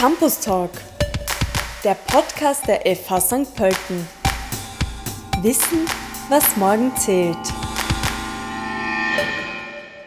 Campus Talk, der Podcast der FH St. Pölten. Wissen, was morgen zählt.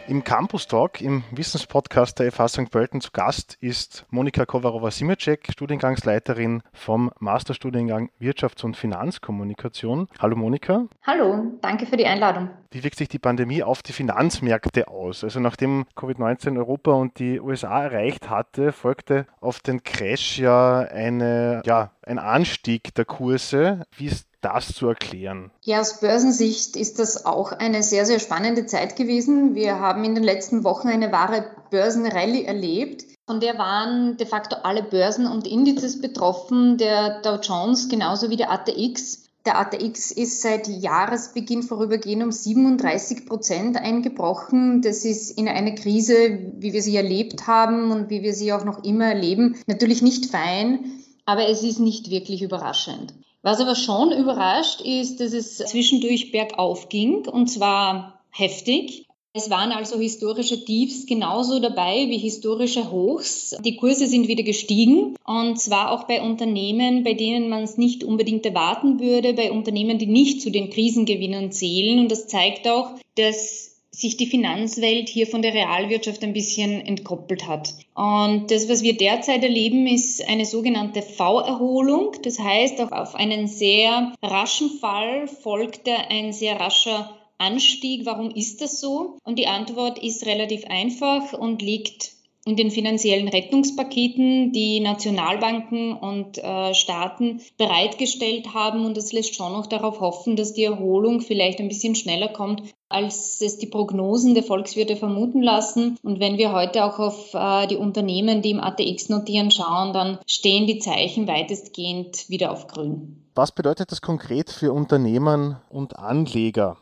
Im Campus Talk, im Wissenspodcast der FH St. Pölten zu Gast ist Monika Kovarova-Simacek, Studiengangsleiterin vom Masterstudiengang Wirtschafts- und Finanzkommunikation. Hallo Monika. Hallo, danke für die Einladung. Wie wirkt sich die Pandemie auf die Finanzmärkte aus? Also nachdem Covid-19 Europa und die USA erreicht hatte, folgte auf den Crash ja, eine, ja ein Anstieg der Kurse. Wie ist das zu erklären? Ja, aus Börsensicht ist das auch eine sehr, sehr spannende Zeit gewesen. Wir haben in den letzten Wochen eine wahre Börsenrallye erlebt. Von der waren de facto alle Börsen und Indizes betroffen, der Dow Jones genauso wie der ATX. Der ATX ist seit Jahresbeginn vorübergehend um 37 Prozent eingebrochen. Das ist in eine Krise, wie wir sie erlebt haben und wie wir sie auch noch immer erleben, natürlich nicht fein, aber es ist nicht wirklich überraschend. Was aber schon überrascht ist, dass es zwischendurch bergauf ging und zwar heftig. Es waren also historische Tiefs genauso dabei wie historische Hochs. Die Kurse sind wieder gestiegen und zwar auch bei Unternehmen, bei denen man es nicht unbedingt erwarten würde, bei Unternehmen, die nicht zu den Krisengewinnern zählen. Und das zeigt auch, dass sich die Finanzwelt hier von der Realwirtschaft ein bisschen entkoppelt hat. Und das, was wir derzeit erleben, ist eine sogenannte V-Erholung. Das heißt, auf einen sehr raschen Fall folgte ein sehr rascher Anstieg. Warum ist das so? Und die Antwort ist relativ einfach und liegt in den finanziellen Rettungspaketen, die Nationalbanken und äh, Staaten bereitgestellt haben. Und das lässt schon noch darauf hoffen, dass die Erholung vielleicht ein bisschen schneller kommt, als es die Prognosen der Volkswirte vermuten lassen. Und wenn wir heute auch auf äh, die Unternehmen, die im ATX notieren, schauen, dann stehen die Zeichen weitestgehend wieder auf grün. Was bedeutet das konkret für Unternehmen und Anleger?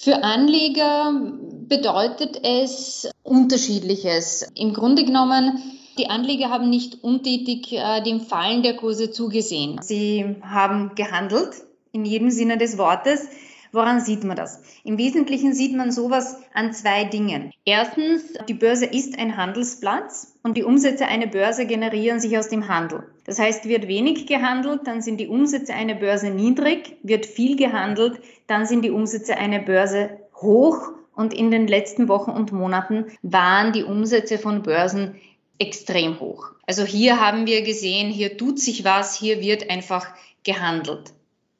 Für Anleger bedeutet es unterschiedliches. Im Grunde genommen, die Anleger haben nicht untätig äh, dem Fallen der Kurse zugesehen. Sie haben gehandelt, in jedem Sinne des Wortes. Woran sieht man das? Im Wesentlichen sieht man sowas an zwei Dingen. Erstens, die Börse ist ein Handelsplatz und die Umsätze einer Börse generieren sich aus dem Handel. Das heißt, wird wenig gehandelt, dann sind die Umsätze einer Börse niedrig, wird viel gehandelt, dann sind die Umsätze einer Börse hoch und in den letzten Wochen und Monaten waren die Umsätze von Börsen extrem hoch. Also hier haben wir gesehen, hier tut sich was, hier wird einfach gehandelt.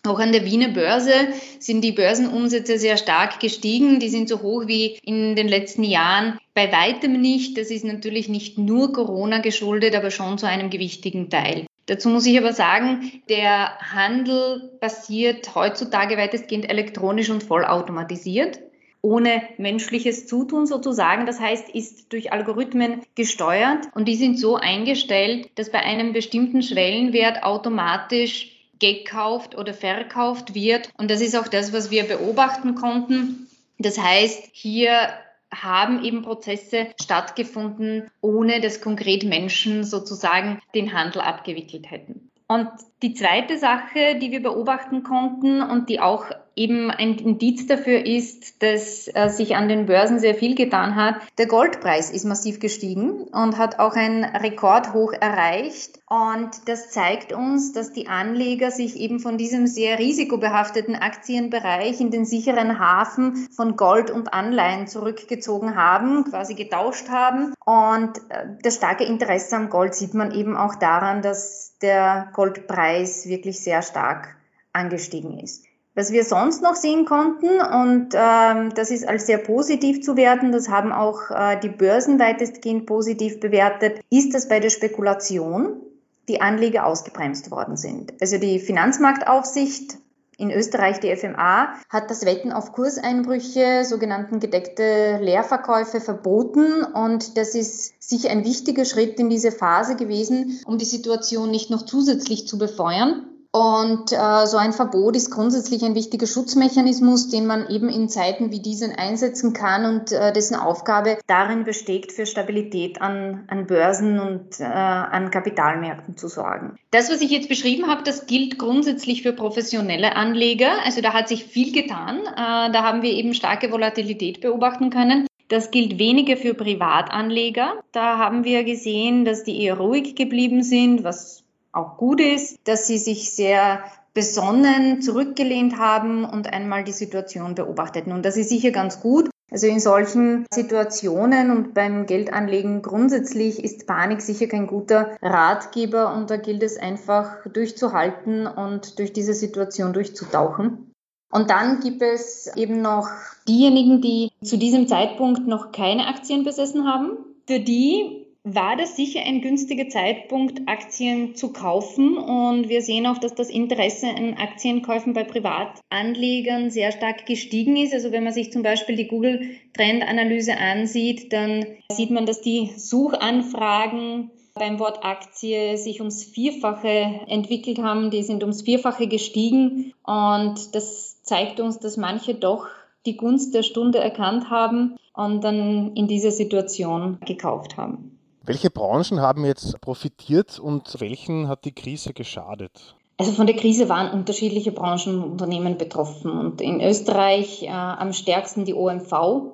Auch an der Wiener Börse sind die Börsenumsätze sehr stark gestiegen. Die sind so hoch wie in den letzten Jahren bei weitem nicht. Das ist natürlich nicht nur Corona geschuldet, aber schon zu einem gewichtigen Teil. Dazu muss ich aber sagen, der Handel passiert heutzutage weitestgehend elektronisch und vollautomatisiert ohne menschliches Zutun sozusagen. Das heißt, ist durch Algorithmen gesteuert und die sind so eingestellt, dass bei einem bestimmten Schwellenwert automatisch gekauft oder verkauft wird. Und das ist auch das, was wir beobachten konnten. Das heißt, hier haben eben Prozesse stattgefunden, ohne dass konkret Menschen sozusagen den Handel abgewickelt hätten. Und die zweite Sache, die wir beobachten konnten und die auch eben ein Indiz dafür ist, dass äh, sich an den Börsen sehr viel getan hat. Der Goldpreis ist massiv gestiegen und hat auch ein Rekordhoch erreicht. Und das zeigt uns, dass die Anleger sich eben von diesem sehr risikobehafteten Aktienbereich in den sicheren Hafen von Gold und Anleihen zurückgezogen haben, quasi getauscht haben. Und äh, das starke Interesse am Gold sieht man eben auch daran, dass der Goldpreis wirklich sehr stark angestiegen ist. Was wir sonst noch sehen konnten, und ähm, das ist als sehr positiv zu werten, das haben auch äh, die Börsen weitestgehend positiv bewertet, ist, dass bei der Spekulation die Anleger ausgebremst worden sind. Also die Finanzmarktaufsicht in Österreich, die FMA, hat das Wetten auf Kurseinbrüche, sogenannten gedeckte Leerverkäufe verboten. Und das ist sicher ein wichtiger Schritt in diese Phase gewesen, um die Situation nicht noch zusätzlich zu befeuern. Und äh, so ein Verbot ist grundsätzlich ein wichtiger Schutzmechanismus, den man eben in Zeiten wie diesen einsetzen kann und äh, dessen Aufgabe darin besteht, für Stabilität an, an Börsen und äh, an Kapitalmärkten zu sorgen. Das, was ich jetzt beschrieben habe, das gilt grundsätzlich für professionelle Anleger. Also da hat sich viel getan. Äh, da haben wir eben starke Volatilität beobachten können. Das gilt weniger für Privatanleger. Da haben wir gesehen, dass die eher ruhig geblieben sind, was auch gut ist, dass sie sich sehr besonnen zurückgelehnt haben und einmal die Situation beobachteten. Und das ist sicher ganz gut. Also in solchen Situationen und beim Geldanlegen grundsätzlich ist Panik sicher kein guter Ratgeber und da gilt es einfach durchzuhalten und durch diese Situation durchzutauchen. Und dann gibt es eben noch diejenigen, die zu diesem Zeitpunkt noch keine Aktien besessen haben. Für die war das sicher ein günstiger Zeitpunkt, Aktien zu kaufen. Und wir sehen auch, dass das Interesse an Aktienkäufen bei Privatanlegern sehr stark gestiegen ist. Also wenn man sich zum Beispiel die Google Trendanalyse ansieht, dann sieht man, dass die Suchanfragen beim Wort Aktie sich ums Vierfache entwickelt haben. Die sind ums Vierfache gestiegen. Und das zeigt uns, dass manche doch die Gunst der Stunde erkannt haben und dann in dieser Situation gekauft haben. Welche Branchen haben jetzt profitiert und welchen hat die Krise geschadet? Also von der Krise waren unterschiedliche Branchen und Unternehmen betroffen und in Österreich äh, am stärksten die OMV,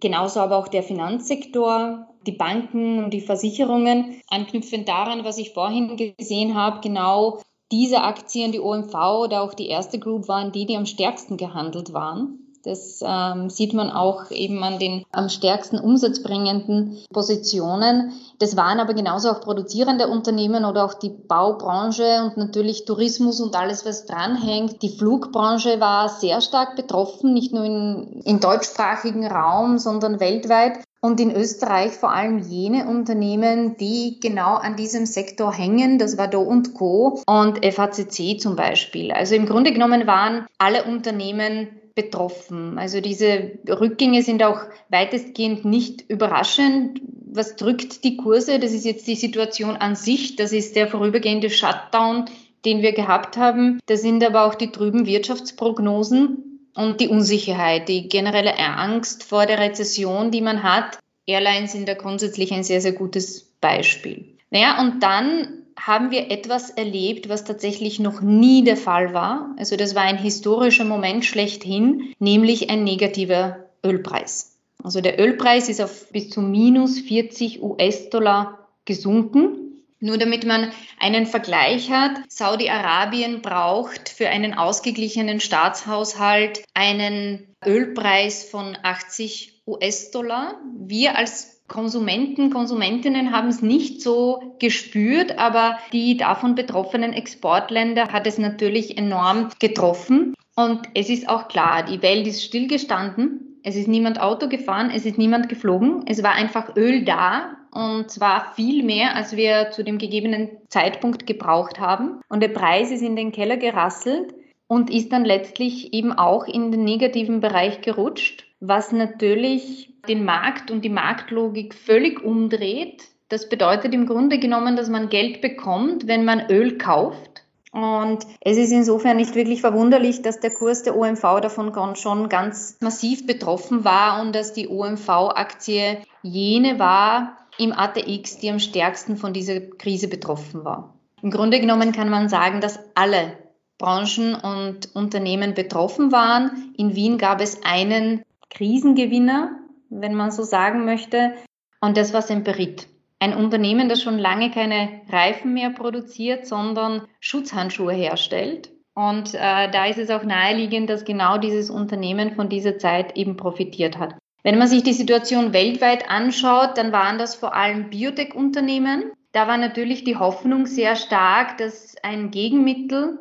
genauso aber auch der Finanzsektor, die Banken und die Versicherungen. Anknüpfend daran, was ich vorhin gesehen habe, genau diese Aktien, die OMV oder auch die erste Group waren die, die am stärksten gehandelt waren. Das ähm, sieht man auch eben an den am stärksten umsatzbringenden Positionen. Das waren aber genauso auch produzierende Unternehmen oder auch die Baubranche und natürlich Tourismus und alles, was dranhängt. Die Flugbranche war sehr stark betroffen, nicht nur im deutschsprachigen Raum, sondern weltweit. Und in Österreich vor allem jene Unternehmen, die genau an diesem Sektor hängen. Das war Do und Co. und FACC zum Beispiel. Also im Grunde genommen waren alle Unternehmen betroffen. Also diese Rückgänge sind auch weitestgehend nicht überraschend. Was drückt die Kurse? Das ist jetzt die Situation an sich. Das ist der vorübergehende Shutdown, den wir gehabt haben. Das sind aber auch die trüben Wirtschaftsprognosen und die Unsicherheit, die generelle Angst vor der Rezession, die man hat. Airlines sind da grundsätzlich ein sehr, sehr gutes Beispiel. Naja, und dann haben wir etwas erlebt, was tatsächlich noch nie der Fall war. Also das war ein historischer Moment schlechthin, nämlich ein negativer Ölpreis. Also der Ölpreis ist auf bis zu minus 40 US-Dollar gesunken. Nur damit man einen Vergleich hat, Saudi-Arabien braucht für einen ausgeglichenen Staatshaushalt einen Ölpreis von 80 US-Dollar. Wir als Konsumenten, Konsumentinnen haben es nicht so gespürt, aber die davon betroffenen Exportländer hat es natürlich enorm getroffen. Und es ist auch klar, die Welt ist stillgestanden. Es ist niemand Auto gefahren, es ist niemand geflogen. Es war einfach Öl da und zwar viel mehr, als wir zu dem gegebenen Zeitpunkt gebraucht haben. Und der Preis ist in den Keller gerasselt und ist dann letztlich eben auch in den negativen Bereich gerutscht, was natürlich den Markt und die Marktlogik völlig umdreht. Das bedeutet im Grunde genommen, dass man Geld bekommt, wenn man Öl kauft. Und es ist insofern nicht wirklich verwunderlich, dass der Kurs der OMV davon schon ganz massiv betroffen war und dass die OMV-Aktie jene war im ATX, die am stärksten von dieser Krise betroffen war. Im Grunde genommen kann man sagen, dass alle Branchen und Unternehmen betroffen waren. In Wien gab es einen Krisengewinner, wenn man so sagen möchte. Und das war Semperit. Ein Unternehmen, das schon lange keine Reifen mehr produziert, sondern Schutzhandschuhe herstellt. Und äh, da ist es auch naheliegend, dass genau dieses Unternehmen von dieser Zeit eben profitiert hat. Wenn man sich die Situation weltweit anschaut, dann waren das vor allem Biotech-Unternehmen. Da war natürlich die Hoffnung sehr stark, dass ein Gegenmittel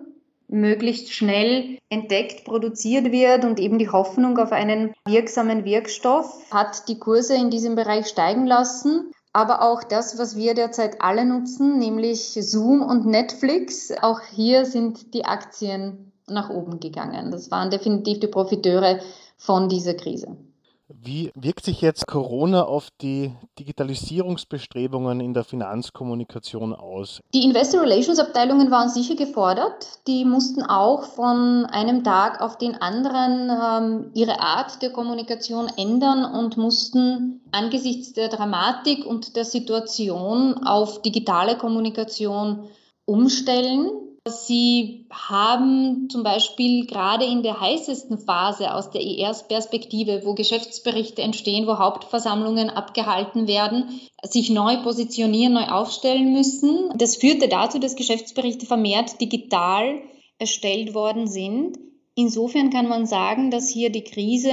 möglichst schnell entdeckt, produziert wird und eben die Hoffnung auf einen wirksamen Wirkstoff hat die Kurse in diesem Bereich steigen lassen. Aber auch das, was wir derzeit alle nutzen, nämlich Zoom und Netflix, auch hier sind die Aktien nach oben gegangen. Das waren definitiv die Profiteure von dieser Krise. Wie wirkt sich jetzt Corona auf die Digitalisierungsbestrebungen in der Finanzkommunikation aus? Die Investor Relations Abteilungen waren sicher gefordert. Die mussten auch von einem Tag auf den anderen ähm, ihre Art der Kommunikation ändern und mussten angesichts der Dramatik und der Situation auf digitale Kommunikation umstellen. Sie haben zum Beispiel gerade in der heißesten Phase aus der ERs-Perspektive, wo Geschäftsberichte entstehen, wo Hauptversammlungen abgehalten werden, sich neu positionieren, neu aufstellen müssen. Das führte dazu, dass Geschäftsberichte vermehrt digital erstellt worden sind. Insofern kann man sagen, dass hier die Krise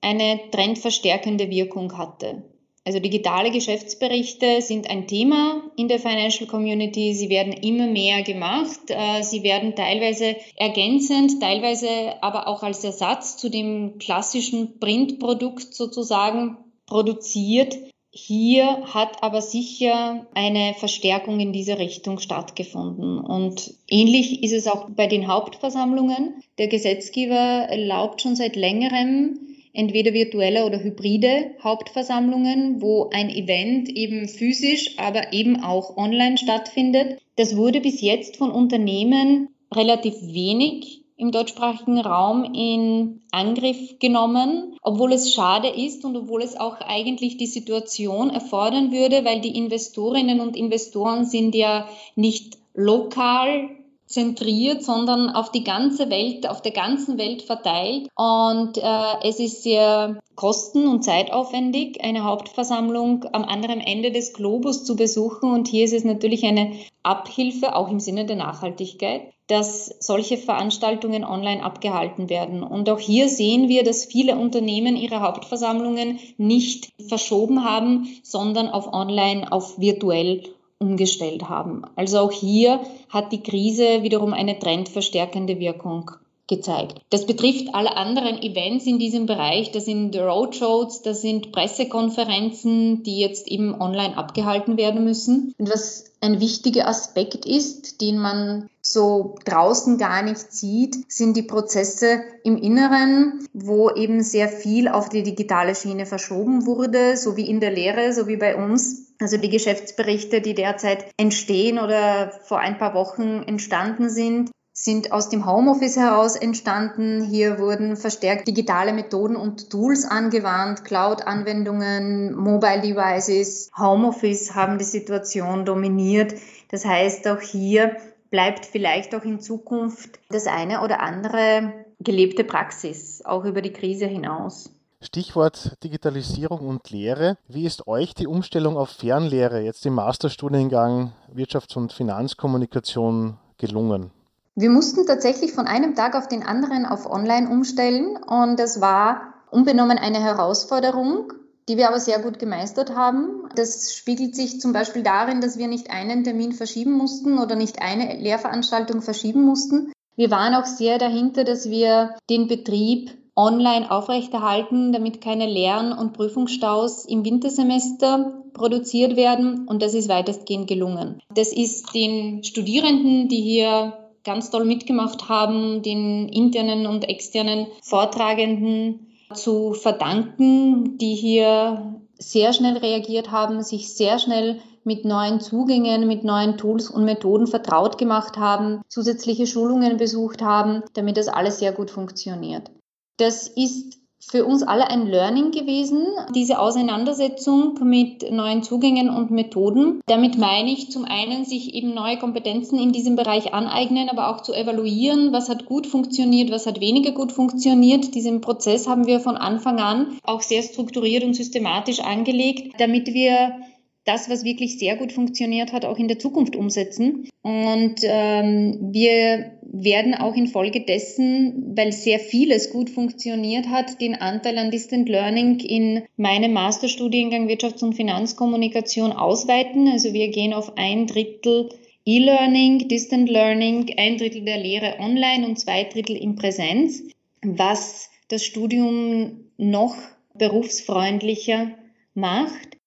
eine trendverstärkende Wirkung hatte. Also digitale Geschäftsberichte sind ein Thema in der Financial Community. Sie werden immer mehr gemacht. Äh, sie werden teilweise ergänzend, teilweise aber auch als Ersatz zu dem klassischen Printprodukt sozusagen produziert. Hier hat aber sicher eine Verstärkung in diese Richtung stattgefunden. Und ähnlich ist es auch bei den Hauptversammlungen. Der Gesetzgeber erlaubt schon seit längerem entweder virtuelle oder hybride Hauptversammlungen, wo ein Event eben physisch, aber eben auch online stattfindet. Das wurde bis jetzt von Unternehmen relativ wenig im deutschsprachigen Raum in Angriff genommen, obwohl es schade ist und obwohl es auch eigentlich die Situation erfordern würde, weil die Investorinnen und Investoren sind ja nicht lokal zentriert, sondern auf die ganze Welt, auf der ganzen Welt verteilt. Und äh, es ist sehr kosten- und zeitaufwendig, eine Hauptversammlung am anderen Ende des Globus zu besuchen. Und hier ist es natürlich eine Abhilfe, auch im Sinne der Nachhaltigkeit, dass solche Veranstaltungen online abgehalten werden. Und auch hier sehen wir, dass viele Unternehmen ihre Hauptversammlungen nicht verschoben haben, sondern auf online, auf virtuell umgestellt haben. Also auch hier hat die Krise wiederum eine trendverstärkende Wirkung gezeigt. Das betrifft alle anderen Events in diesem Bereich. Das sind Roadshows, das sind Pressekonferenzen, die jetzt eben online abgehalten werden müssen. Und was ein wichtiger Aspekt ist, den man so draußen gar nicht sieht, sind die Prozesse im Inneren, wo eben sehr viel auf die digitale Schiene verschoben wurde, so wie in der Lehre, so wie bei uns. Also die Geschäftsberichte, die derzeit entstehen oder vor ein paar Wochen entstanden sind, sind aus dem Homeoffice heraus entstanden. Hier wurden verstärkt digitale Methoden und Tools angewandt, Cloud-Anwendungen, Mobile Devices. Homeoffice haben die Situation dominiert. Das heißt, auch hier bleibt vielleicht auch in Zukunft das eine oder andere gelebte Praxis, auch über die Krise hinaus. Stichwort Digitalisierung und Lehre. Wie ist euch die Umstellung auf Fernlehre jetzt im Masterstudiengang Wirtschafts- und Finanzkommunikation gelungen? Wir mussten tatsächlich von einem Tag auf den anderen auf Online umstellen und das war unbenommen eine Herausforderung, die wir aber sehr gut gemeistert haben. Das spiegelt sich zum Beispiel darin, dass wir nicht einen Termin verschieben mussten oder nicht eine Lehrveranstaltung verschieben mussten. Wir waren auch sehr dahinter, dass wir den Betrieb online aufrechterhalten, damit keine Lern- und Prüfungsstaus im Wintersemester produziert werden. Und das ist weitestgehend gelungen. Das ist den Studierenden, die hier ganz toll mitgemacht haben, den internen und externen Vortragenden zu verdanken, die hier sehr schnell reagiert haben, sich sehr schnell mit neuen Zugängen, mit neuen Tools und Methoden vertraut gemacht haben, zusätzliche Schulungen besucht haben, damit das alles sehr gut funktioniert. Das ist für uns alle ein Learning gewesen, diese Auseinandersetzung mit neuen Zugängen und Methoden. Damit meine ich zum einen, sich eben neue Kompetenzen in diesem Bereich aneignen, aber auch zu evaluieren, was hat gut funktioniert, was hat weniger gut funktioniert. Diesen Prozess haben wir von Anfang an auch sehr strukturiert und systematisch angelegt, damit wir das, was wirklich sehr gut funktioniert hat, auch in der Zukunft umsetzen. Und ähm, wir werden auch infolgedessen, weil sehr vieles gut funktioniert hat, den Anteil an Distant Learning in meinem Masterstudiengang Wirtschafts- und Finanzkommunikation ausweiten. Also wir gehen auf ein Drittel E-Learning, Distant Learning, ein Drittel der Lehre online und zwei Drittel in Präsenz, was das Studium noch berufsfreundlicher macht.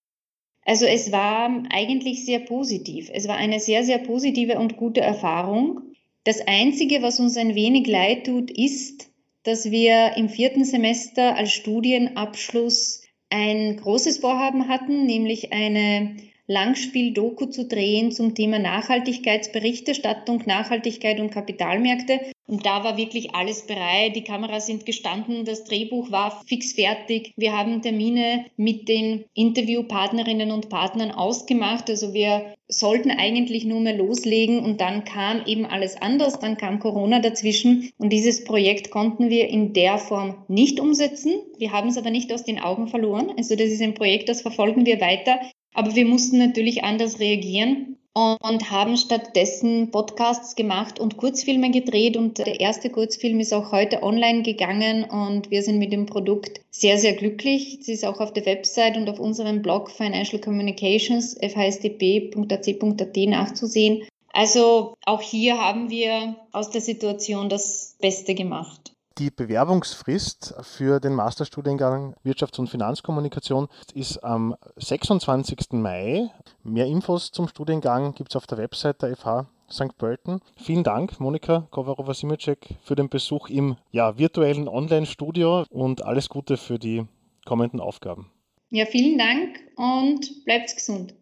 Also es war eigentlich sehr positiv. Es war eine sehr, sehr positive und gute Erfahrung. Das Einzige, was uns ein wenig leid tut, ist, dass wir im vierten Semester als Studienabschluss ein großes Vorhaben hatten, nämlich eine Langspiel-Doku zu drehen zum Thema Nachhaltigkeitsberichterstattung, Nachhaltigkeit und Kapitalmärkte. Und da war wirklich alles bereit. Die Kameras sind gestanden, das Drehbuch war fix fertig. Wir haben Termine mit den Interviewpartnerinnen und Partnern ausgemacht. Also wir sollten eigentlich nur mehr loslegen und dann kam eben alles anders. Dann kam Corona dazwischen und dieses Projekt konnten wir in der Form nicht umsetzen. Wir haben es aber nicht aus den Augen verloren. Also das ist ein Projekt, das verfolgen wir weiter. Aber wir mussten natürlich anders reagieren und haben stattdessen Podcasts gemacht und Kurzfilme gedreht. Und der erste Kurzfilm ist auch heute online gegangen und wir sind mit dem Produkt sehr, sehr glücklich. Es ist auch auf der Website und auf unserem Blog Financial Communications fhsdp.ac.at nachzusehen. Also auch hier haben wir aus der Situation das Beste gemacht. Die Bewerbungsfrist für den Masterstudiengang Wirtschafts- und Finanzkommunikation ist am 26. Mai. Mehr Infos zum Studiengang gibt es auf der Website der FH St. Pölten. Vielen Dank, Monika Kovarova-Simicek, für den Besuch im ja, virtuellen Online-Studio und alles Gute für die kommenden Aufgaben. Ja, vielen Dank und bleibt gesund.